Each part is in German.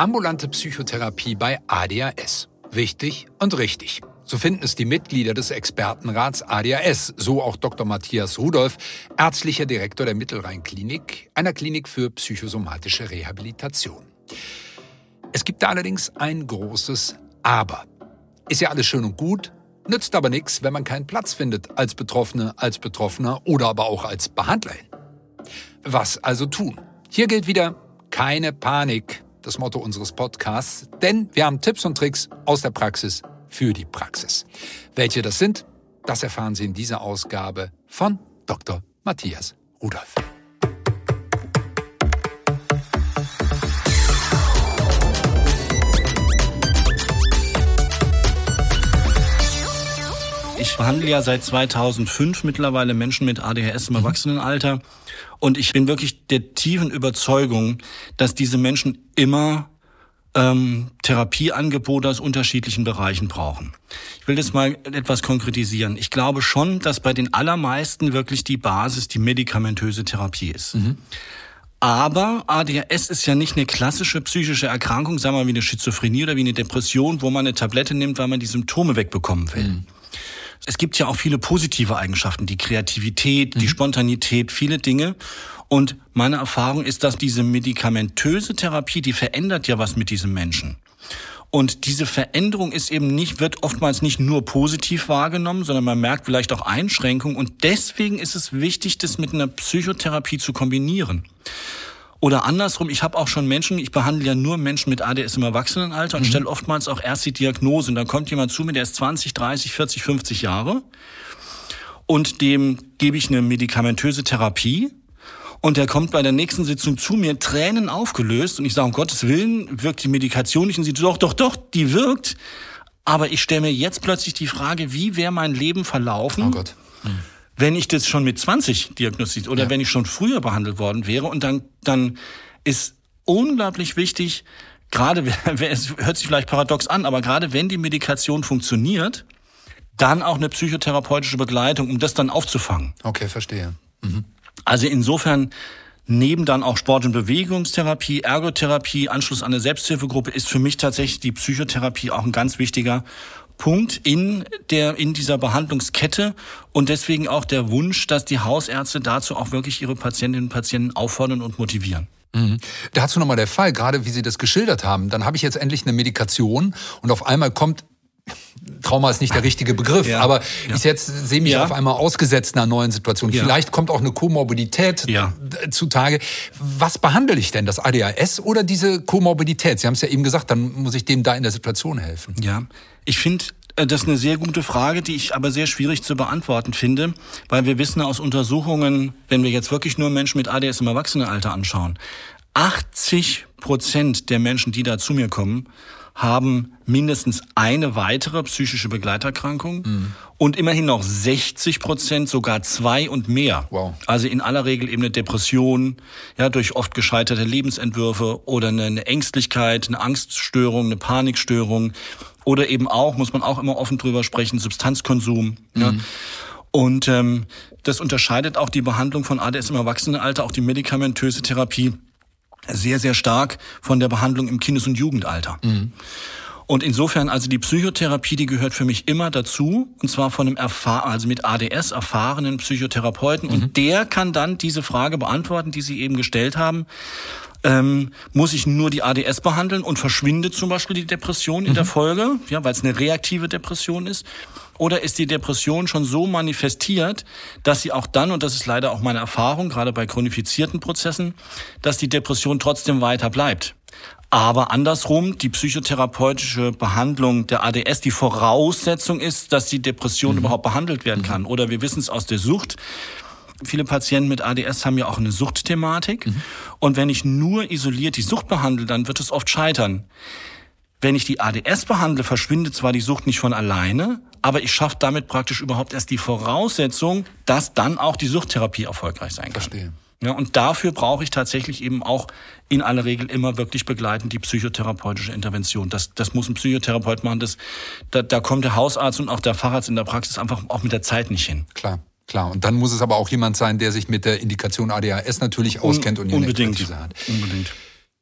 Ambulante Psychotherapie bei ADHS. Wichtig und richtig. So finden es die Mitglieder des Expertenrats ADHS, so auch Dr. Matthias Rudolph, ärztlicher Direktor der Mittelrhein-Klinik, einer Klinik für psychosomatische Rehabilitation. Es gibt da allerdings ein großes Aber. Ist ja alles schön und gut, nützt aber nichts, wenn man keinen Platz findet als Betroffene, als Betroffener oder aber auch als Behandlerin. Was also tun? Hier gilt wieder keine Panik, das Motto unseres Podcasts, denn wir haben Tipps und Tricks aus der Praxis für die Praxis. Welche das sind, das erfahren Sie in dieser Ausgabe von Dr. Matthias Rudolph. Ich behandle ja seit 2005 mittlerweile Menschen mit ADHS im Erwachsenenalter. Und ich bin wirklich der tiefen Überzeugung, dass diese Menschen immer ähm, Therapieangebote aus unterschiedlichen Bereichen brauchen. Ich will das mal etwas konkretisieren. Ich glaube schon, dass bei den allermeisten wirklich die Basis die medikamentöse Therapie ist. Mhm. Aber ADHS ist ja nicht eine klassische psychische Erkrankung, sagen wir mal wie eine Schizophrenie oder wie eine Depression, wo man eine Tablette nimmt, weil man die Symptome wegbekommen will. Mhm. Es gibt ja auch viele positive Eigenschaften, die Kreativität, mhm. die Spontanität, viele Dinge. Und meine Erfahrung ist, dass diese medikamentöse Therapie, die verändert ja was mit diesem Menschen. Und diese Veränderung ist eben nicht, wird oftmals nicht nur positiv wahrgenommen, sondern man merkt vielleicht auch Einschränkungen. Und deswegen ist es wichtig, das mit einer Psychotherapie zu kombinieren. Oder andersrum, ich habe auch schon Menschen, ich behandle ja nur Menschen mit ADS im Erwachsenenalter und mhm. stelle oftmals auch erst die Diagnose. Und dann kommt jemand zu mir, der ist 20, 30, 40, 50 Jahre und dem gebe ich eine medikamentöse Therapie. Und der kommt bei der nächsten Sitzung zu mir, Tränen aufgelöst. Und ich sage, um Gottes Willen, wirkt die Medikation nicht? Und sie, doch, doch, doch, die wirkt. Aber ich stelle mir jetzt plötzlich die Frage, wie wäre mein Leben verlaufen? Oh Gott. Mhm wenn ich das schon mit 20 diagnostiziert oder ja. wenn ich schon früher behandelt worden wäre und dann, dann ist unglaublich wichtig, gerade, es hört sich vielleicht paradox an, aber gerade wenn die Medikation funktioniert, dann auch eine psychotherapeutische Begleitung, um das dann aufzufangen. Okay, verstehe. Mhm. Also insofern neben dann auch Sport- und Bewegungstherapie, Ergotherapie, Anschluss an eine Selbsthilfegruppe ist für mich tatsächlich die Psychotherapie auch ein ganz wichtiger Punkt in der, in dieser Behandlungskette und deswegen auch der Wunsch, dass die Hausärzte dazu auch wirklich ihre Patientinnen und Patienten auffordern und motivieren. Mhm. Dazu nochmal der Fall, gerade wie Sie das geschildert haben. Dann habe ich jetzt endlich eine Medikation und auf einmal kommt Trauma ist nicht der richtige Begriff, ja, aber ja. ich jetzt sehe mich ja. auf einmal ausgesetzt einer neuen Situation. Vielleicht kommt auch eine Komorbidität zutage. Was behandle ich denn? Das ADHS oder diese Komorbidität? Sie haben es ja eben gesagt, dann muss ich dem da in der Situation helfen. Ja, ich finde äh, das ist eine sehr gute Frage, die ich aber sehr schwierig zu beantworten finde, weil wir wissen aus Untersuchungen, wenn wir jetzt wirklich nur Menschen mit ADS im Erwachsenenalter anschauen, 80 Prozent der Menschen, die da zu mir kommen, haben mindestens eine weitere psychische Begleiterkrankung mhm. und immerhin noch 60 Prozent sogar zwei und mehr. Wow. Also in aller Regel eben eine Depression, ja, durch oft gescheiterte Lebensentwürfe oder eine, Ängstlichkeit, eine Angststörung, eine Panikstörung oder eben auch, muss man auch immer offen drüber sprechen, Substanzkonsum. Mhm. Ja. Und ähm, das unterscheidet auch die Behandlung von ADS im Erwachsenenalter, auch die medikamentöse Therapie sehr, sehr stark von der Behandlung im Kindes- und Jugendalter. Mhm. Und insofern, also die Psychotherapie, die gehört für mich immer dazu, und zwar von einem erfahr also mit ADS erfahrenen Psychotherapeuten. Mhm. Und der kann dann diese Frage beantworten, die Sie eben gestellt haben. Ähm, muss ich nur die ADS behandeln und verschwindet zum Beispiel die Depression in mhm. der Folge, ja, weil es eine reaktive Depression ist? Oder ist die Depression schon so manifestiert, dass sie auch dann, und das ist leider auch meine Erfahrung, gerade bei chronifizierten Prozessen, dass die Depression trotzdem weiter bleibt? Aber andersrum, die psychotherapeutische Behandlung der ADS, die Voraussetzung ist, dass die Depression mhm. überhaupt behandelt werden mhm. kann. Oder wir wissen es aus der Sucht. Viele Patienten mit ADS haben ja auch eine Suchtthematik. Mhm. Und wenn ich nur isoliert die Sucht behandle, dann wird es oft scheitern. Wenn ich die ADS behandle, verschwindet zwar die Sucht nicht von alleine, aber ich schaffe damit praktisch überhaupt erst die Voraussetzung, dass dann auch die Suchttherapie erfolgreich sein kann. Verstehe. Ja, und dafür brauche ich tatsächlich eben auch in aller Regel immer wirklich begleitend die psychotherapeutische Intervention. Das, das muss ein Psychotherapeut machen. Das, da, da kommt der Hausarzt und auch der Facharzt in der Praxis einfach auch mit der Zeit nicht hin. Klar. Klar, und dann muss es aber auch jemand sein, der sich mit der Indikation ADHS natürlich auskennt und unbedingt hat. Unbedingt.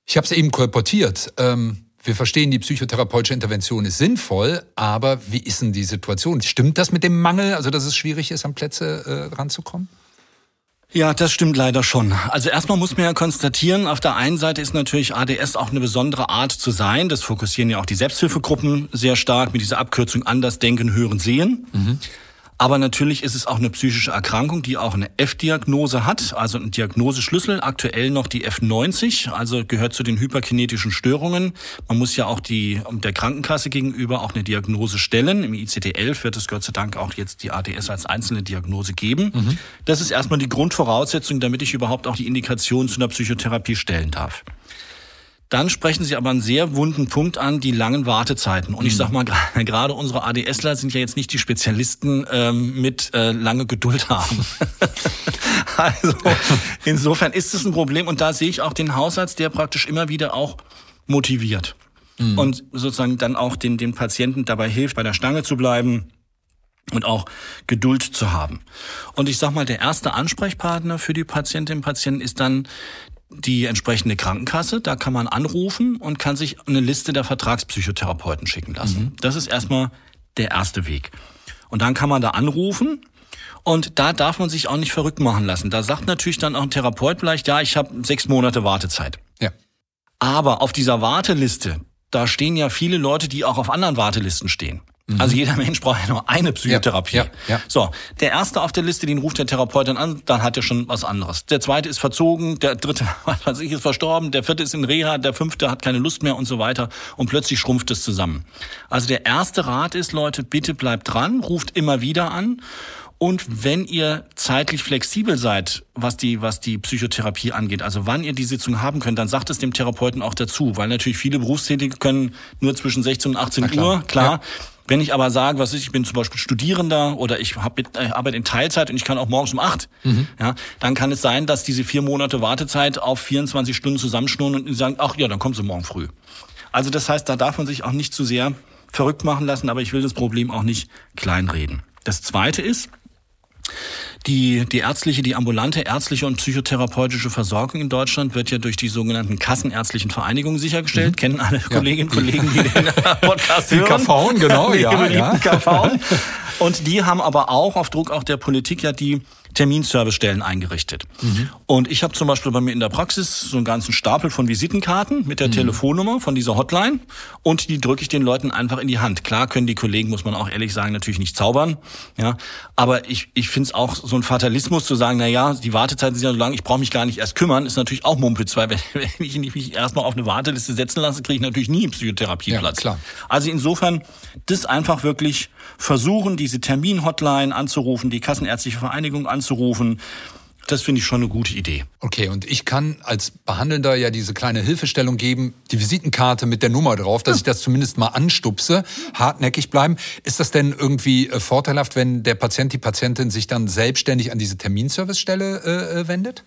Ich habe es eben kolportiert. Ähm, wir verstehen, die psychotherapeutische Intervention ist sinnvoll, aber wie ist denn die Situation? Stimmt das mit dem Mangel, also dass es schwierig ist, an Plätze äh, ranzukommen? Ja, das stimmt leider schon. Also erstmal muss man ja konstatieren, auf der einen Seite ist natürlich ADS auch eine besondere Art zu sein. Das fokussieren ja auch die Selbsthilfegruppen sehr stark mit dieser Abkürzung Anders Denken, Hören, Sehen. Mhm. Aber natürlich ist es auch eine psychische Erkrankung, die auch eine F-Diagnose hat, also ein Diagnoseschlüssel, aktuell noch die F90, also gehört zu den hyperkinetischen Störungen. Man muss ja auch die der Krankenkasse gegenüber auch eine Diagnose stellen. Im ICD-11 wird es Gott sei Dank auch jetzt die ADS als einzelne Diagnose geben. Mhm. Das ist erstmal die Grundvoraussetzung, damit ich überhaupt auch die Indikation zu einer Psychotherapie stellen darf. Dann sprechen Sie aber einen sehr wunden Punkt an, die langen Wartezeiten. Und ich mhm. sag mal, gerade unsere ADSler sind ja jetzt nicht die Spezialisten ähm, mit äh, lange Geduld haben. also insofern ist es ein Problem. Und da sehe ich auch den Hausarzt, der praktisch immer wieder auch motiviert. Mhm. Und sozusagen dann auch den, den Patienten dabei hilft, bei der Stange zu bleiben und auch Geduld zu haben. Und ich sag mal, der erste Ansprechpartner für die Patientinnen und Patienten ist dann die entsprechende Krankenkasse. Da kann man anrufen und kann sich eine Liste der Vertragspsychotherapeuten schicken lassen. Mhm. Das ist erstmal der erste Weg. Und dann kann man da anrufen und da darf man sich auch nicht verrückt machen lassen. Da sagt natürlich dann auch ein Therapeut vielleicht, ja, ich habe sechs Monate Wartezeit. Ja. Aber auf dieser Warteliste, da stehen ja viele Leute, die auch auf anderen Wartelisten stehen. Mhm. Also jeder Mensch braucht ja nur eine Psychotherapie. Ja, ja, ja. So, der erste auf der Liste, den ruft der Therapeut dann an, dann hat er schon was anderes. Der zweite ist verzogen, der dritte, was weiß ich, ist verstorben, der vierte ist in Reha, der fünfte hat keine Lust mehr und so weiter und plötzlich schrumpft es zusammen. Also der erste Rat ist, Leute, bitte bleibt dran, ruft immer wieder an und wenn ihr zeitlich flexibel seid, was die, was die Psychotherapie angeht, also wann ihr die Sitzung haben könnt, dann sagt es dem Therapeuten auch dazu, weil natürlich viele Berufstätige können nur zwischen 16 und 18 klar. Uhr, klar. Ja. Wenn ich aber sage, was ist, ich bin zum Beispiel Studierender oder ich hab, ich äh, arbeite in Teilzeit und ich kann auch morgens um acht, mhm. ja, dann kann es sein, dass diese vier Monate Wartezeit auf 24 Stunden zusammenschnurren und sagen, ach ja, dann kommen sie morgen früh. Also das heißt, da darf man sich auch nicht zu sehr verrückt machen lassen, aber ich will das Problem auch nicht kleinreden. Das zweite ist, die, die ärztliche, die ambulante ärztliche und psychotherapeutische Versorgung in Deutschland wird ja durch die sogenannten kassenärztlichen Vereinigungen sichergestellt. Mhm. Kennen alle ja. Kolleginnen und Kollegen, die den Podcast die hören. Die KV, genau, die ja. ja. KV. Und die haben aber auch auf Druck auch der Politik ja die Terminservicestellen eingerichtet. Mhm. Und ich habe zum Beispiel bei mir in der Praxis so einen ganzen Stapel von Visitenkarten mit der mhm. Telefonnummer von dieser Hotline und die drücke ich den Leuten einfach in die Hand. Klar können die Kollegen, muss man auch ehrlich sagen, natürlich nicht zaubern, ja, aber ich, ich finde es auch so ein Fatalismus zu sagen, na ja, die Wartezeiten sind ja so lang, ich brauche mich gar nicht erst kümmern, ist natürlich auch Mumpitz, weil wenn, wenn ich mich erstmal auf eine Warteliste setzen lasse, kriege ich natürlich nie einen Psychotherapieplatz. Ja, klar. Also insofern das einfach wirklich versuchen, diese Termin-Hotline anzurufen, die Kassenärztliche Vereinigung anzurufen. Das finde ich schon eine gute Idee. Okay, und ich kann als Behandelnder ja diese kleine Hilfestellung geben, die Visitenkarte mit der Nummer drauf, dass ich das zumindest mal anstupse, hartnäckig bleiben. Ist das denn irgendwie äh, vorteilhaft, wenn der Patient, die Patientin sich dann selbstständig an diese Terminservicestelle äh, äh wendet?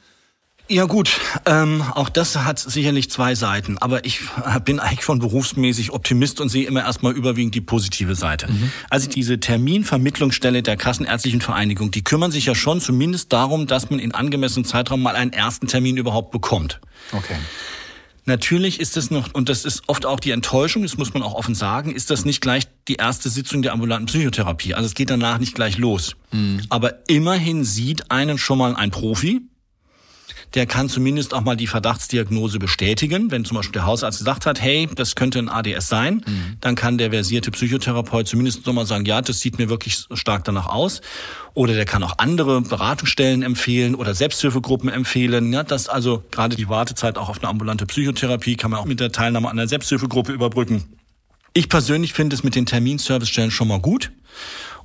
Ja gut, ähm, auch das hat sicherlich zwei Seiten, aber ich bin eigentlich von berufsmäßig Optimist und sehe immer erstmal überwiegend die positive Seite. Mhm. Also diese Terminvermittlungsstelle der Kassenärztlichen Vereinigung, die kümmern sich ja schon zumindest darum, dass man in angemessenem Zeitraum mal einen ersten Termin überhaupt bekommt. Okay. Natürlich ist es noch, und das ist oft auch die Enttäuschung, das muss man auch offen sagen, ist das nicht gleich die erste Sitzung der ambulanten Psychotherapie. Also es geht danach nicht gleich los. Mhm. Aber immerhin sieht einen schon mal ein Profi, der kann zumindest auch mal die Verdachtsdiagnose bestätigen. Wenn zum Beispiel der Hausarzt gesagt hat, hey, das könnte ein ADS sein, mhm. dann kann der versierte Psychotherapeut zumindest nochmal sagen, ja, das sieht mir wirklich stark danach aus. Oder der kann auch andere Beratungsstellen empfehlen oder Selbsthilfegruppen empfehlen. Ja, das also gerade die Wartezeit auch auf eine ambulante Psychotherapie kann man auch mit der Teilnahme an einer Selbsthilfegruppe überbrücken. Ich persönlich finde es mit den Terminservicestellen schon mal gut.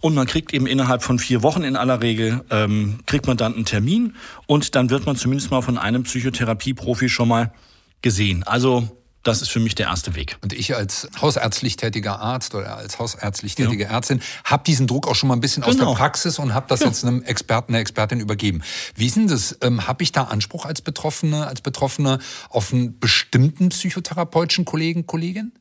Und man kriegt eben innerhalb von vier Wochen in aller Regel, ähm, kriegt man dann einen Termin und dann wird man zumindest mal von einem Psychotherapieprofi schon mal gesehen. Also das ist für mich der erste Weg. Und ich als hausärztlich tätiger Arzt oder als hausärztlich tätige ja. Ärztin habe diesen Druck auch schon mal ein bisschen genau. aus der genau. Praxis und habe das ja. jetzt einem Experten, einer Expertin übergeben. Wie ist denn das? Ähm, habe ich da Anspruch als Betroffene, als Betroffene auf einen bestimmten psychotherapeutischen Kollegen, Kollegin?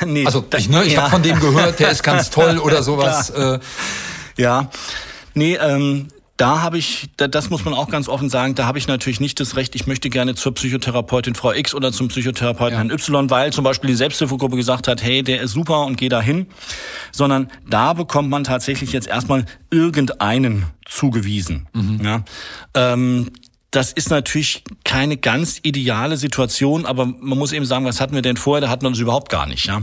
nee, also ich, ne, ich ja. habe von dem gehört, der ist ganz toll oder sowas. äh. Ja, nee, ähm, da habe ich, das muss man auch ganz offen sagen, da habe ich natürlich nicht das Recht, ich möchte gerne zur Psychotherapeutin Frau X oder zum Psychotherapeuten ja. Herrn Y, weil zum Beispiel die Selbsthilfegruppe gesagt hat, hey, der ist super und geh da hin. Sondern da bekommt man tatsächlich jetzt erstmal irgendeinen zugewiesen. Mhm. Ja, ähm, das ist natürlich keine ganz ideale Situation, aber man muss eben sagen, was hatten wir denn vorher? Da hatten wir das überhaupt gar nicht. Ja?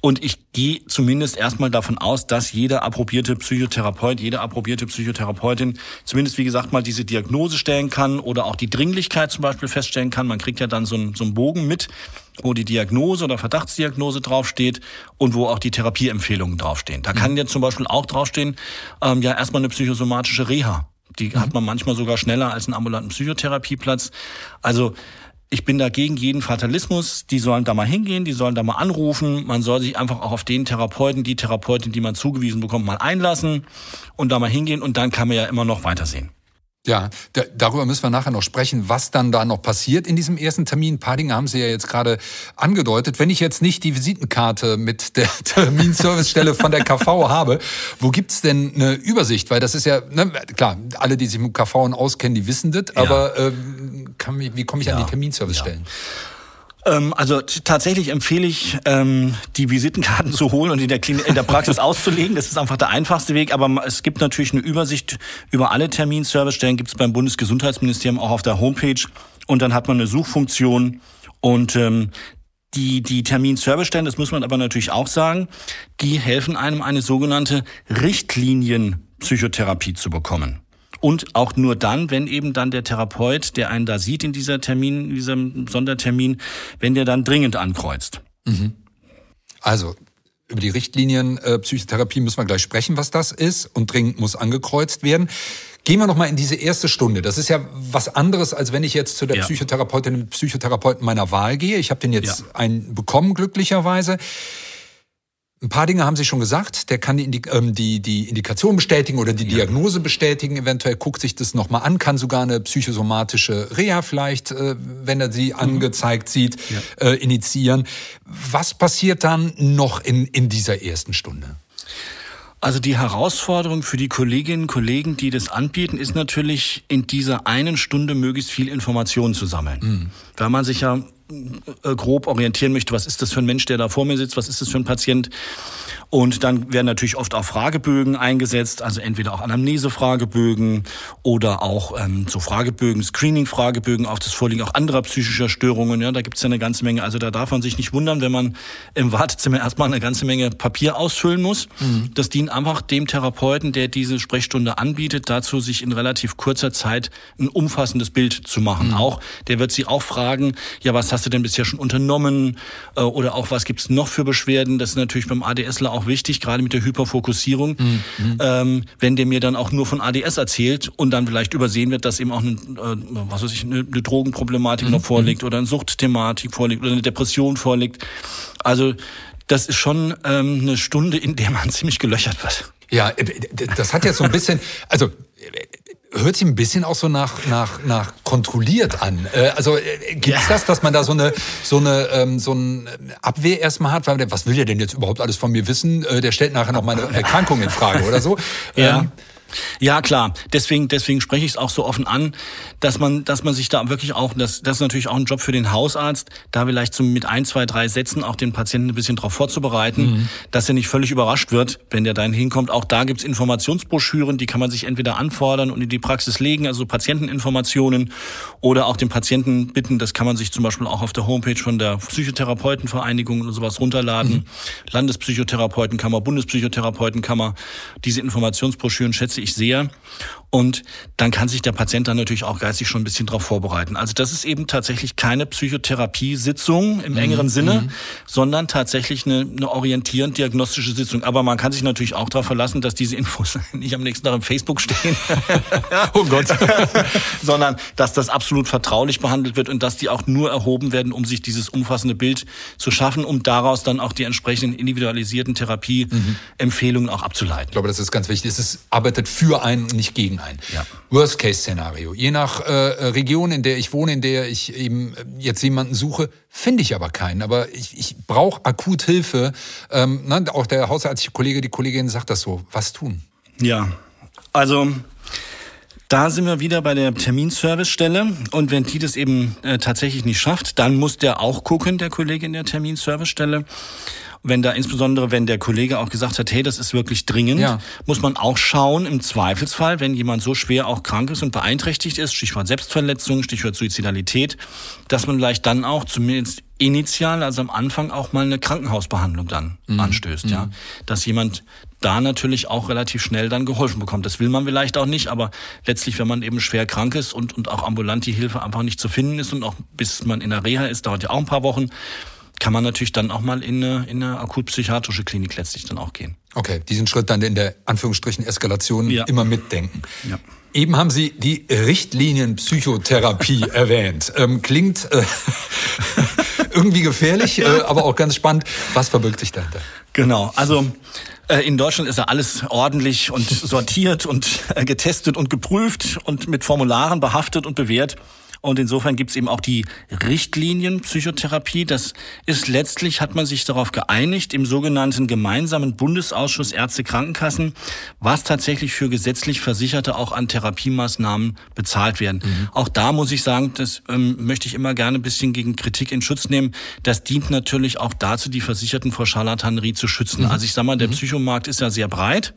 Und ich gehe zumindest erstmal davon aus, dass jeder approbierte Psychotherapeut, jede approbierte Psychotherapeutin zumindest, wie gesagt, mal diese Diagnose stellen kann oder auch die Dringlichkeit zum Beispiel feststellen kann. Man kriegt ja dann so einen, so einen Bogen mit, wo die Diagnose oder Verdachtsdiagnose draufsteht und wo auch die Therapieempfehlungen draufstehen. Da kann ja zum Beispiel auch draufstehen, ähm, ja erstmal eine psychosomatische Reha die mhm. hat man manchmal sogar schneller als einen ambulanten Psychotherapieplatz. Also ich bin dagegen jeden Fatalismus. Die sollen da mal hingehen, die sollen da mal anrufen. Man soll sich einfach auch auf den Therapeuten, die Therapeutin, die man zugewiesen bekommt, mal einlassen und da mal hingehen und dann kann man ja immer noch weitersehen. Ja, da, darüber müssen wir nachher noch sprechen, was dann da noch passiert in diesem ersten Termin. Ein paar Dinge haben Sie ja jetzt gerade angedeutet. Wenn ich jetzt nicht die Visitenkarte mit der Terminservicestelle von der KV habe, wo gibt's denn eine Übersicht? Weil das ist ja, ne, klar, alle, die sich mit KV auskennen, die wissen das, ja. aber äh, kann, wie komme ich ja. an die Terminservicestellen? Ja. Ähm, also tatsächlich empfehle ich, ähm, die Visitenkarten zu holen und in der, Klinik, in der Praxis auszulegen. Das ist einfach der einfachste Weg. Aber es gibt natürlich eine Übersicht über alle Terminservicestellen. Gibt es beim Bundesgesundheitsministerium auch auf der Homepage. Und dann hat man eine Suchfunktion. Und ähm, die, die Terminservicestellen, das muss man aber natürlich auch sagen, die helfen einem eine sogenannte Richtlinienpsychotherapie zu bekommen. Und auch nur dann, wenn eben dann der Therapeut, der einen da sieht in dieser Termin, in diesem Sondertermin, wenn der dann dringend ankreuzt. Mhm. Also über die Richtlinien äh, Psychotherapie müssen wir gleich sprechen, was das ist und dringend muss angekreuzt werden. Gehen wir noch mal in diese erste Stunde. Das ist ja was anderes, als wenn ich jetzt zu der ja. Psychotherapeutin, Psychotherapeuten meiner Wahl gehe. Ich habe den jetzt ja. einen bekommen glücklicherweise. Ein paar Dinge haben Sie schon gesagt. Der kann die, ähm, die, die Indikation bestätigen oder die Diagnose bestätigen. Eventuell guckt sich das nochmal an, kann sogar eine psychosomatische Reha vielleicht, äh, wenn er sie mhm. angezeigt sieht, ja. äh, initiieren. Was passiert dann noch in, in dieser ersten Stunde? Also die Herausforderung für die Kolleginnen und Kollegen, die das anbieten, ist natürlich in dieser einen Stunde möglichst viel Informationen zu sammeln. Mhm. Weil man sich ja äh, grob orientieren möchte, was ist das für ein Mensch, der da vor mir sitzt, was ist das für ein Patient. Und dann werden natürlich oft auch Fragebögen eingesetzt, also entweder auch Anamnese-Fragebögen oder auch ähm, so Fragebögen, Screening-Fragebögen auf das Vorliegen auch anderer psychischer Störungen. Ja, da gibt es ja eine ganze Menge. Also da darf man sich nicht wundern, wenn man im Wartezimmer erstmal eine ganze Menge Papier ausfüllen muss. Mhm. Das dient einfach dem Therapeuten, der diese Sprechstunde anbietet, dazu, sich in relativ kurzer Zeit ein umfassendes Bild zu machen. Mhm. Auch, der wird Sie auch fragen, ja, was hast du denn bisher schon unternommen? Äh, oder auch, was gibt's noch für Beschwerden? Das ist natürlich beim ADSler auch wichtig, gerade mit der Hyperfokussierung. Mhm. Ähm, wenn der mir dann auch nur von ADS erzählt und dann vielleicht übersehen wird, dass eben auch eine, äh, was weiß ich, eine, eine Drogenproblematik mhm. noch vorliegt oder eine Suchtthematik vorliegt oder eine Depression vorliegt. Also das ist schon ähm, eine Stunde, in der man ziemlich gelöchert wird. Ja, äh, das hat ja so ein bisschen, also hört sich ein bisschen auch so nach nach nach kontrolliert an. Äh, also äh, gibt's ja. das, dass man da so eine so eine ähm, so eine Abwehr erstmal hat, weil was will der denn jetzt überhaupt alles von mir wissen? Äh, der stellt nachher noch meine Erkrankung in Frage oder so. Ähm, ja, klar. Deswegen, deswegen spreche ich es auch so offen an, dass man, dass man sich da wirklich auch, das, das ist natürlich auch ein Job für den Hausarzt, da vielleicht so mit ein, zwei, drei Sätzen auch den Patienten ein bisschen darauf vorzubereiten, mhm. dass er nicht völlig überrascht wird, wenn der dahin hinkommt. Auch da gibt's Informationsbroschüren, die kann man sich entweder anfordern und in die Praxis legen, also Patienteninformationen, oder auch den Patienten bitten, das kann man sich zum Beispiel auch auf der Homepage von der Psychotherapeutenvereinigung oder sowas runterladen. Mhm. Landespsychotherapeutenkammer, Bundespsychotherapeutenkammer. Diese Informationsbroschüren schätze ich sehr. Und dann kann sich der Patient dann natürlich auch geistig schon ein bisschen darauf vorbereiten. Also das ist eben tatsächlich keine Psychotherapiesitzung im engeren mhm. Sinne, mhm. sondern tatsächlich eine, eine orientierend diagnostische Sitzung. Aber man kann sich natürlich auch darauf verlassen, dass diese Infos nicht am nächsten Tag im Facebook stehen. oh Gott. sondern dass das absolut vertraulich behandelt wird und dass die auch nur erhoben werden, um sich dieses umfassende Bild zu schaffen, um daraus dann auch die entsprechenden individualisierten Therapieempfehlungen auch abzuleiten. Ich glaube, das ist ganz wichtig. Es ist, arbeitet für einen, nicht gegen ein. Ja. Worst-Case-Szenario. Je nach äh, Region, in der ich wohne, in der ich eben jetzt jemanden suche, finde ich aber keinen. Aber ich, ich brauche akut Hilfe. Ähm, ne, auch der hausärztliche Kollege, die Kollegin sagt das so. Was tun? Ja, also Da sind wir wieder bei der Terminservicestelle und wenn die das eben äh, tatsächlich nicht schafft, dann muss der auch gucken, der Kollege in der Terminservicestelle wenn da insbesondere, wenn der Kollege auch gesagt hat, hey, das ist wirklich dringend, ja. muss man auch schauen, im Zweifelsfall, wenn jemand so schwer auch krank ist und beeinträchtigt ist, Stichwort Selbstverletzung, Stichwort Suizidalität, dass man vielleicht dann auch zumindest initial, also am Anfang auch mal eine Krankenhausbehandlung dann mhm. anstößt, ja. Mhm. Dass jemand da natürlich auch relativ schnell dann geholfen bekommt. Das will man vielleicht auch nicht, aber letztlich, wenn man eben schwer krank ist und, und auch ambulant die Hilfe einfach nicht zu finden ist und auch bis man in der Reha ist, dauert ja auch ein paar Wochen, kann man natürlich dann auch mal in eine, in eine akutpsychiatrische Klinik letztlich dann auch gehen. Okay, diesen Schritt dann in der Anführungsstrichen Eskalation ja. immer mitdenken. Ja. Eben haben Sie die Richtlinienpsychotherapie erwähnt. Ähm, klingt äh, irgendwie gefährlich, äh, aber auch ganz spannend. Was verbirgt sich dahinter? Genau, also äh, in Deutschland ist ja alles ordentlich und sortiert und äh, getestet und geprüft und mit Formularen behaftet und bewährt. Und insofern gibt es eben auch die Richtlinienpsychotherapie. Das ist letztlich, hat man sich darauf geeinigt, im sogenannten gemeinsamen Bundesausschuss Ärzte Krankenkassen, was tatsächlich für gesetzlich Versicherte auch an Therapiemaßnahmen bezahlt werden. Mhm. Auch da muss ich sagen, das ähm, möchte ich immer gerne ein bisschen gegen Kritik in Schutz nehmen. Das dient natürlich auch dazu, die Versicherten vor Charlatanerie zu schützen. Mhm. Also ich sag mal, der mhm. Psychomarkt ist ja sehr breit.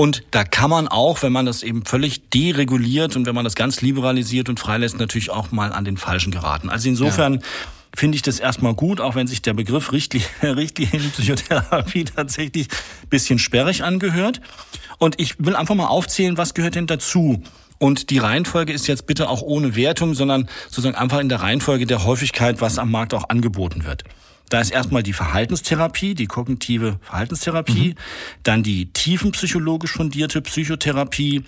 Und da kann man auch, wenn man das eben völlig dereguliert und wenn man das ganz liberalisiert und freilässt, natürlich auch mal an den Falschen geraten. Also insofern ja. finde ich das erstmal gut, auch wenn sich der Begriff Richtlinienpsychotherapie tatsächlich bisschen sperrig angehört. Und ich will einfach mal aufzählen, was gehört denn dazu? Und die Reihenfolge ist jetzt bitte auch ohne Wertung, sondern sozusagen einfach in der Reihenfolge der Häufigkeit, was am Markt auch angeboten wird. Da ist erstmal die Verhaltenstherapie, die kognitive Verhaltenstherapie, mhm. dann die tiefenpsychologisch fundierte Psychotherapie,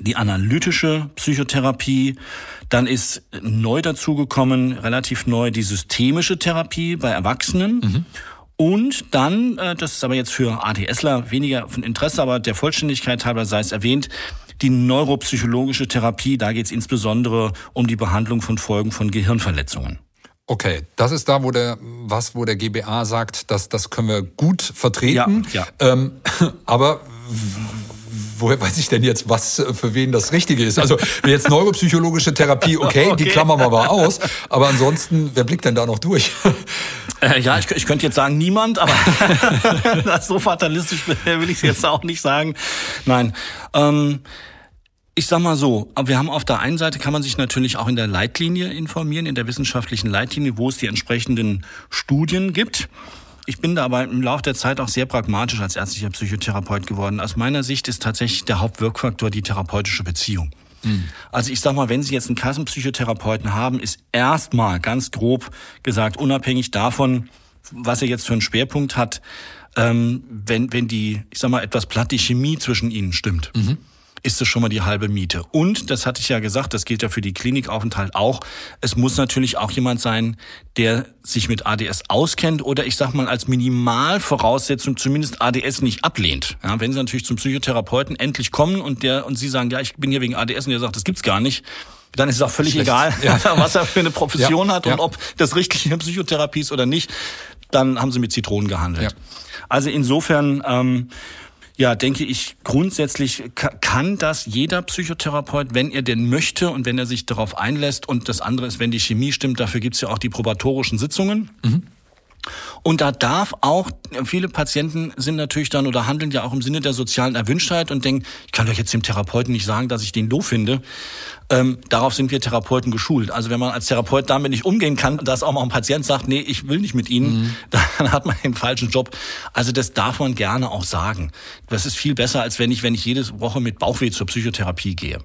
die analytische Psychotherapie, dann ist neu dazugekommen, relativ neu, die systemische Therapie bei Erwachsenen. Mhm. Und dann, äh, das ist aber jetzt für ADSler weniger von Interesse, aber der Vollständigkeit halber sei es erwähnt, die neuropsychologische Therapie, da geht es insbesondere um die Behandlung von Folgen von Gehirnverletzungen. Okay, das ist da, wo der was, wo der GBA sagt, dass das können wir gut vertreten. Ja, ja. Ähm, aber woher weiß ich denn jetzt, was für wen das Richtige ist? Also jetzt neuropsychologische Therapie, okay, okay. die klammern wir mal aus. Aber ansonsten, wer blickt denn da noch durch? Äh, ja, ich, ich könnte jetzt sagen niemand, aber so fatalistisch will ich es jetzt auch nicht sagen. Nein. Ähm, ich sag mal so, aber wir haben auf der einen Seite kann man sich natürlich auch in der Leitlinie informieren, in der wissenschaftlichen Leitlinie, wo es die entsprechenden Studien gibt. Ich bin da aber im Laufe der Zeit auch sehr pragmatisch als ärztlicher Psychotherapeut geworden. Aus meiner Sicht ist tatsächlich der Hauptwirkfaktor die therapeutische Beziehung. Mhm. Also ich sag mal, wenn Sie jetzt einen Kassenpsychotherapeuten haben, ist erstmal ganz grob gesagt, unabhängig davon, was er jetzt für einen Schwerpunkt hat, ähm, wenn, wenn die, ich sag mal, etwas platt die Chemie zwischen ihnen stimmt. Mhm ist es schon mal die halbe Miete. Und, das hatte ich ja gesagt, das gilt ja für die Klinikaufenthalt auch, es muss natürlich auch jemand sein, der sich mit ADS auskennt oder ich sag mal als Minimalvoraussetzung zumindest ADS nicht ablehnt. Ja, wenn Sie natürlich zum Psychotherapeuten endlich kommen und der und Sie sagen, ja, ich bin hier wegen ADS und der sagt, das gibt's gar nicht, dann ist es auch völlig Schlecht. egal, ja. was er für eine Profession ja, hat und ja. ob das richtige Psychotherapie ist oder nicht. Dann haben sie mit Zitronen gehandelt. Also insofern ähm, ja, denke ich, grundsätzlich kann das jeder Psychotherapeut, wenn er denn möchte und wenn er sich darauf einlässt. Und das andere ist, wenn die Chemie stimmt, dafür gibt's ja auch die probatorischen Sitzungen. Mhm. Und da darf auch, viele Patienten sind natürlich dann oder handeln ja auch im Sinne der sozialen Erwünschtheit und denken, ich kann doch jetzt dem Therapeuten nicht sagen, dass ich den doof finde. Ähm, darauf sind wir Therapeuten geschult. Also wenn man als Therapeut damit nicht umgehen kann, dass auch mal ein Patient sagt, nee, ich will nicht mit Ihnen, mhm. dann hat man den falschen Job. Also das darf man gerne auch sagen. Das ist viel besser, als wenn ich, wenn ich jede Woche mit Bauchweh zur Psychotherapie gehe.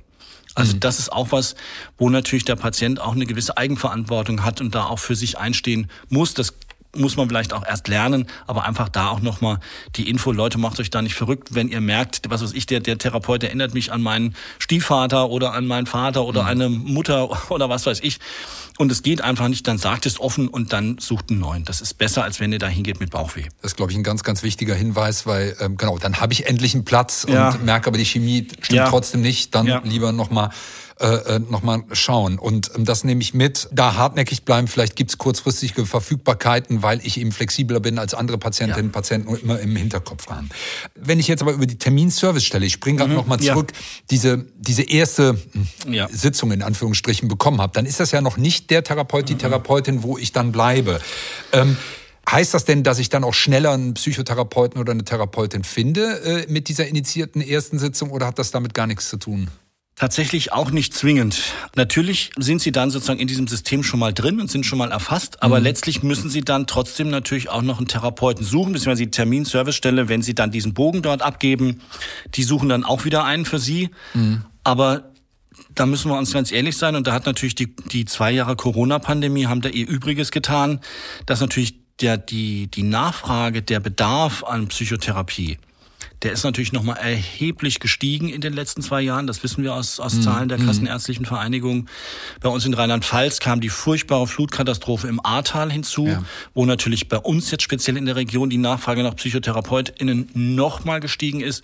Also mhm. das ist auch was, wo natürlich der Patient auch eine gewisse Eigenverantwortung hat und da auch für sich einstehen muss. Das muss man vielleicht auch erst lernen, aber einfach da auch nochmal die Info, Leute, macht euch da nicht verrückt, wenn ihr merkt, was weiß ich, der, der Therapeut erinnert mich an meinen Stiefvater oder an meinen Vater oder mhm. eine Mutter oder was weiß ich. Und es geht einfach nicht, dann sagt es offen und dann sucht einen neuen. Das ist besser, als wenn ihr da hingeht mit Bauchweh. Das ist, glaube ich, ein ganz, ganz wichtiger Hinweis, weil ähm, genau, dann habe ich endlich einen Platz ja. und merke aber, die Chemie stimmt ja. trotzdem nicht. Dann ja. lieber nochmal äh, äh nochmal schauen. Und ähm, das nehme ich mit. Da hartnäckig bleiben, vielleicht gibt's kurzfristige Verfügbarkeiten, weil ich eben flexibler bin als andere Patientinnen und ja. Patienten und immer im Hinterkopf haben. Wenn ich jetzt aber über die Terminservicestelle, ich springe gerade mhm. nochmal zurück, ja. diese, diese erste hm, ja. Sitzung in Anführungsstrichen bekommen habe, dann ist das ja noch nicht der Therapeut, die mhm. Therapeutin, wo ich dann bleibe. Ähm, Heißt das denn, dass ich dann auch schneller einen Psychotherapeuten oder eine Therapeutin finde äh, mit dieser initiierten ersten Sitzung oder hat das damit gar nichts zu tun? Tatsächlich auch nicht zwingend. Natürlich sind Sie dann sozusagen in diesem System schon mal drin und sind schon mal erfasst, aber mhm. letztlich müssen Sie dann trotzdem natürlich auch noch einen Therapeuten suchen, beziehungsweise die Terminservicestelle, wenn Sie dann diesen Bogen dort abgeben, die suchen dann auch wieder einen für Sie. Mhm. Aber da müssen wir uns ganz ehrlich sein und da hat natürlich die, die zwei Jahre Corona-Pandemie haben da ihr Übriges getan, dass natürlich der, die, die Nachfrage, der Bedarf an Psychotherapie, der ist natürlich nochmal erheblich gestiegen in den letzten zwei Jahren. Das wissen wir aus, aus mhm. Zahlen der mhm. Kassenärztlichen Vereinigung. Bei uns in Rheinland-Pfalz kam die furchtbare Flutkatastrophe im Ahrtal hinzu, ja. wo natürlich bei uns jetzt speziell in der Region die Nachfrage nach PsychotherapeutInnen nochmal gestiegen ist.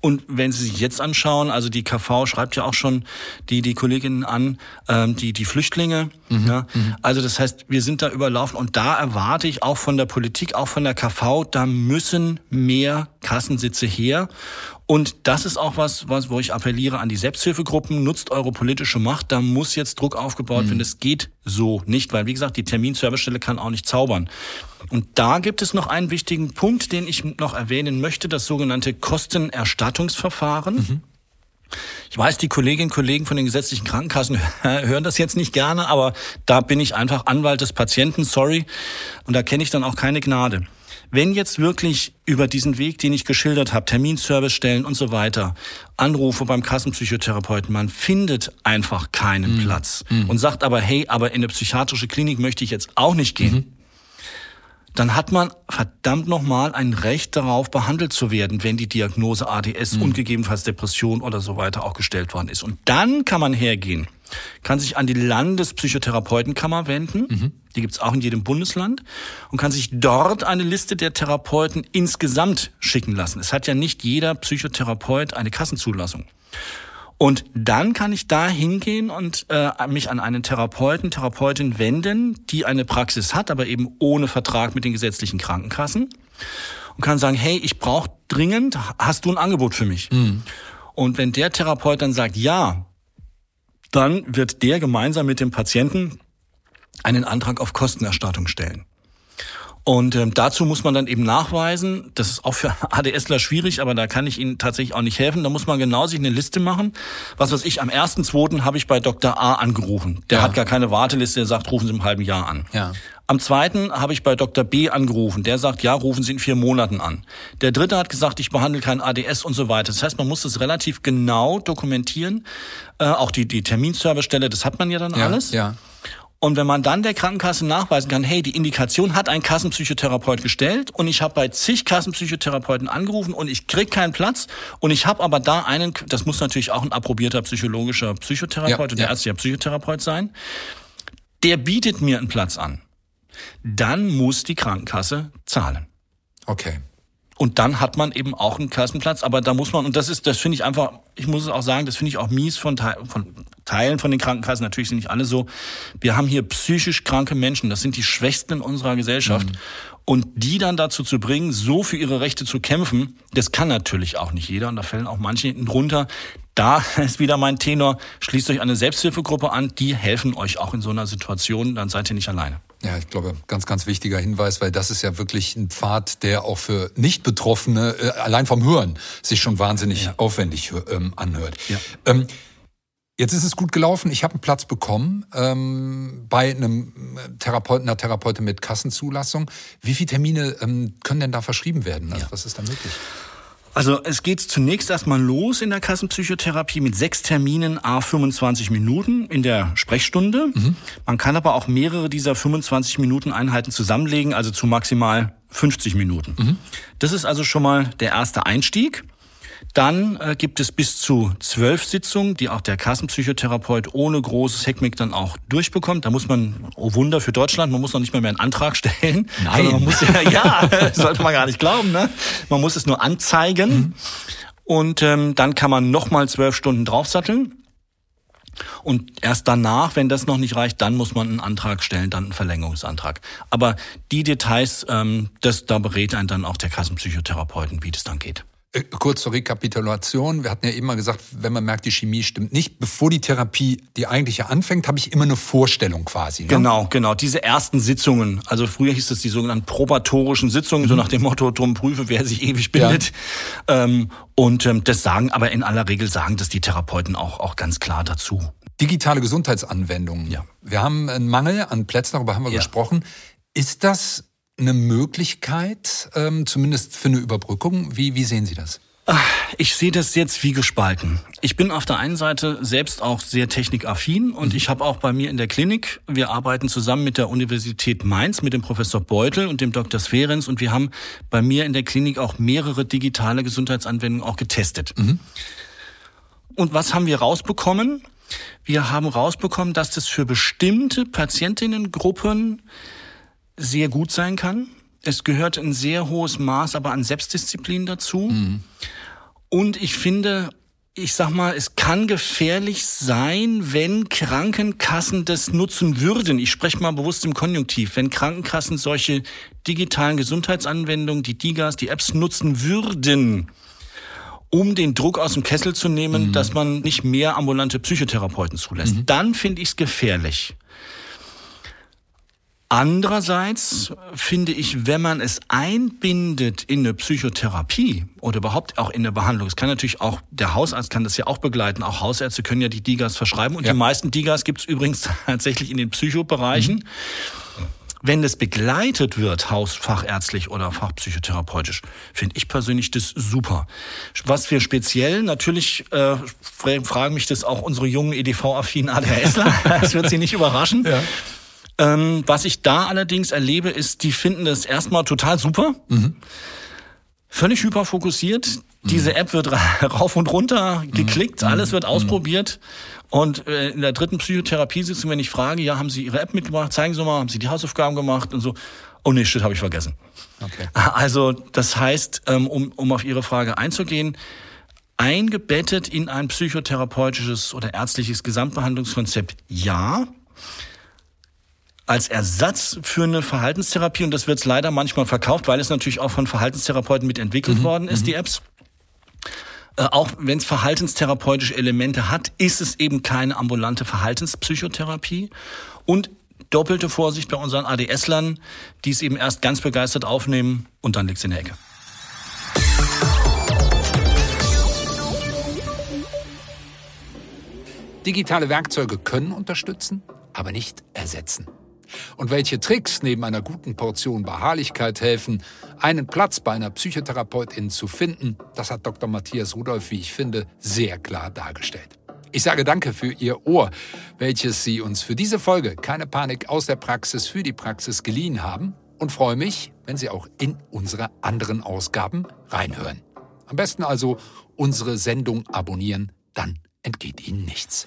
Und wenn Sie sich jetzt anschauen, also die KV schreibt ja auch schon die, die Kolleginnen an, ähm, die, die Flüchtlinge. Mhm. Ja. Mhm. Also das heißt, wir sind da überlaufen und da erwarte ich auch von der Politik, auch von der KV, da müssen mehr Kassensitze her. Und das ist auch was, was, wo ich appelliere an die Selbsthilfegruppen. Nutzt eure politische Macht. Da muss jetzt Druck aufgebaut mhm. werden. Es geht so nicht, weil, wie gesagt, die Terminservicestelle kann auch nicht zaubern. Und da gibt es noch einen wichtigen Punkt, den ich noch erwähnen möchte, das sogenannte Kostenerstattungsverfahren. Mhm. Ich weiß, die Kolleginnen und Kollegen von den gesetzlichen Krankenkassen hören das jetzt nicht gerne, aber da bin ich einfach Anwalt des Patienten, sorry. Und da kenne ich dann auch keine Gnade. Wenn jetzt wirklich über diesen Weg, den ich geschildert habe, Terminservicestellen und so weiter, Anrufe beim Kassenpsychotherapeuten, man findet einfach keinen mhm. Platz mhm. und sagt aber, hey, aber in eine psychiatrische Klinik möchte ich jetzt auch nicht gehen. Mhm dann hat man verdammt nochmal ein Recht darauf, behandelt zu werden, wenn die Diagnose ADS mhm. und gegebenenfalls Depression oder so weiter auch gestellt worden ist. Und dann kann man hergehen, kann sich an die Landespsychotherapeutenkammer wenden, mhm. die gibt's auch in jedem Bundesland, und kann sich dort eine Liste der Therapeuten insgesamt schicken lassen. Es hat ja nicht jeder Psychotherapeut eine Kassenzulassung. Und dann kann ich da hingehen und äh, mich an einen Therapeuten, Therapeutin wenden, die eine Praxis hat, aber eben ohne Vertrag mit den gesetzlichen Krankenkassen und kann sagen, hey, ich brauche dringend, hast du ein Angebot für mich? Mhm. Und wenn der Therapeut dann sagt, ja, dann wird der gemeinsam mit dem Patienten einen Antrag auf Kostenerstattung stellen. Und ähm, dazu muss man dann eben nachweisen, das ist auch für ADSler schwierig, aber da kann ich Ihnen tatsächlich auch nicht helfen. Da muss man genau sich eine Liste machen. Was weiß ich, am 1.2. habe ich bei Dr. A angerufen. Der ja. hat gar keine Warteliste, der sagt, rufen Sie im halben Jahr an. Ja. Am zweiten habe ich bei Dr. B angerufen. Der sagt, ja, rufen Sie in vier Monaten an. Der dritte hat gesagt, ich behandle kein ADS und so weiter. Das heißt, man muss das relativ genau dokumentieren. Äh, auch die, die Terminservicestelle, das hat man ja dann ja, alles. Ja. Und wenn man dann der Krankenkasse nachweisen kann, hey, die Indikation hat ein Kassenpsychotherapeut gestellt und ich habe bei zig Kassenpsychotherapeuten angerufen und ich krieg keinen Platz und ich habe aber da einen, das muss natürlich auch ein approbierter psychologischer Psychotherapeut ja, oder ja. ärztlicher Psychotherapeut sein, der bietet mir einen Platz an. Dann muss die Krankenkasse zahlen. Okay. Und dann hat man eben auch einen Kassenplatz, aber da muss man, und das ist, das finde ich einfach, ich muss es auch sagen, das finde ich auch mies von, von Teilen von den Krankenkassen, natürlich sind nicht alle so. Wir haben hier psychisch kranke Menschen, das sind die Schwächsten in unserer Gesellschaft. Mhm. Und die dann dazu zu bringen, so für ihre Rechte zu kämpfen, das kann natürlich auch nicht jeder. Und da fällen auch manche hinten drunter. Da ist wieder mein Tenor, schließt euch eine Selbsthilfegruppe an, die helfen euch auch in so einer Situation, dann seid ihr nicht alleine. Ja, ich glaube, ganz, ganz wichtiger Hinweis, weil das ist ja wirklich ein Pfad, der auch für Nicht-Betroffene äh, allein vom Hören sich schon wahnsinnig ja. aufwendig ähm, anhört. Ja. Ähm, Jetzt ist es gut gelaufen. Ich habe einen Platz bekommen ähm, bei einem Therapeuten, einer Therapeutin mit Kassenzulassung. Wie viele Termine ähm, können denn da verschrieben werden? Also, ja. Was ist da möglich? Also es geht zunächst erstmal los in der Kassenpsychotherapie mit sechs Terminen a 25 Minuten in der Sprechstunde. Mhm. Man kann aber auch mehrere dieser 25 Minuten Einheiten zusammenlegen, also zu maximal 50 Minuten. Mhm. Das ist also schon mal der erste Einstieg. Dann äh, gibt es bis zu zwölf Sitzungen, die auch der Kassenpsychotherapeut ohne großes Heckmeck dann auch durchbekommt. Da muss man, oh Wunder für Deutschland, man muss noch nicht mal mehr einen Antrag stellen. Nein. Man muss ja, ja, sollte man gar nicht glauben. Ne? Man muss es nur anzeigen. Mhm. Und ähm, dann kann man nochmal zwölf Stunden draufsatteln. Und erst danach, wenn das noch nicht reicht, dann muss man einen Antrag stellen, dann einen Verlängerungsantrag. Aber die Details, ähm, das, da berät einen dann auch der Kassenpsychotherapeuten, wie das dann geht. Äh, kurz zur Rekapitulation. Wir hatten ja eben mal gesagt, wenn man merkt, die Chemie stimmt nicht, bevor die Therapie, die eigentliche anfängt, habe ich immer eine Vorstellung quasi. Ne? Genau, genau. Diese ersten Sitzungen, also früher hieß es die sogenannten probatorischen Sitzungen, mhm. so nach dem Motto, drum prüfe, wer sich ewig bildet. Ja. Ähm, und ähm, das sagen, aber in aller Regel sagen das die Therapeuten auch, auch ganz klar dazu. Digitale Gesundheitsanwendungen. Ja. Wir haben einen Mangel an Plätzen, darüber haben wir ja. gesprochen. Ist das eine Möglichkeit, ähm, zumindest für eine Überbrückung? Wie, wie sehen Sie das? Ich sehe das jetzt wie gespalten. Ich bin auf der einen Seite selbst auch sehr technikaffin und mhm. ich habe auch bei mir in der Klinik, wir arbeiten zusammen mit der Universität Mainz, mit dem Professor Beutel und dem Dr. Sferens und wir haben bei mir in der Klinik auch mehrere digitale Gesundheitsanwendungen auch getestet. Mhm. Und was haben wir rausbekommen? Wir haben rausbekommen, dass das für bestimmte Patientinnengruppen sehr gut sein kann. Es gehört ein sehr hohes Maß aber an Selbstdisziplin dazu. Mhm. Und ich finde, ich sag mal, es kann gefährlich sein, wenn Krankenkassen das nutzen würden. Ich spreche mal bewusst im Konjunktiv. Wenn Krankenkassen solche digitalen Gesundheitsanwendungen, die DIGAs, die Apps nutzen würden, um den Druck aus dem Kessel zu nehmen, mhm. dass man nicht mehr ambulante Psychotherapeuten zulässt, mhm. dann finde ich es gefährlich. Andererseits finde ich, wenn man es einbindet in eine Psychotherapie oder überhaupt auch in eine Behandlung, es kann natürlich auch, der Hausarzt kann das ja auch begleiten, auch Hausärzte können ja die Digas verschreiben und ja. die meisten Digas gibt es übrigens tatsächlich in den Psychobereichen. Mhm. Wenn es begleitet wird, hausfachärztlich oder fachpsychotherapeutisch, finde ich persönlich das super. Was wir speziell, natürlich äh, fragen mich das auch unsere jungen EDV-affinen ADHSler, das wird sie nicht überraschen. Ja ähm, was ich da allerdings erlebe, ist, die finden das erstmal total super. Mhm. Völlig hyperfokussiert. Mhm. Diese App wird rauf und runter geklickt, mhm. alles wird mhm. ausprobiert. Und äh, in der dritten Psychotherapiesitzung, wenn ich frage, ja, haben Sie Ihre App mitgebracht? Zeigen Sie mal, haben Sie die Hausaufgaben gemacht und so. Oh nee, shit, habe ich vergessen. Okay. Also das heißt, ähm, um, um auf Ihre Frage einzugehen, eingebettet in ein psychotherapeutisches oder ärztliches Gesamtbehandlungskonzept, ja als Ersatz für eine Verhaltenstherapie und das wird leider manchmal verkauft, weil es natürlich auch von Verhaltenstherapeuten mitentwickelt mhm. worden ist, mhm. die Apps. Äh, auch wenn es verhaltenstherapeutische Elemente hat, ist es eben keine ambulante Verhaltenspsychotherapie. Und doppelte Vorsicht bei unseren ADS-Lern, die es eben erst ganz begeistert aufnehmen und dann liegt's in der Ecke. Digitale Werkzeuge können unterstützen, aber nicht ersetzen. Und welche Tricks neben einer guten Portion Beharrlichkeit helfen, einen Platz bei einer Psychotherapeutin zu finden, das hat Dr. Matthias Rudolph, wie ich finde, sehr klar dargestellt. Ich sage danke für Ihr Ohr, welches Sie uns für diese Folge Keine Panik aus der Praxis für die Praxis geliehen haben und freue mich, wenn Sie auch in unsere anderen Ausgaben reinhören. Am besten also unsere Sendung abonnieren, dann entgeht Ihnen nichts.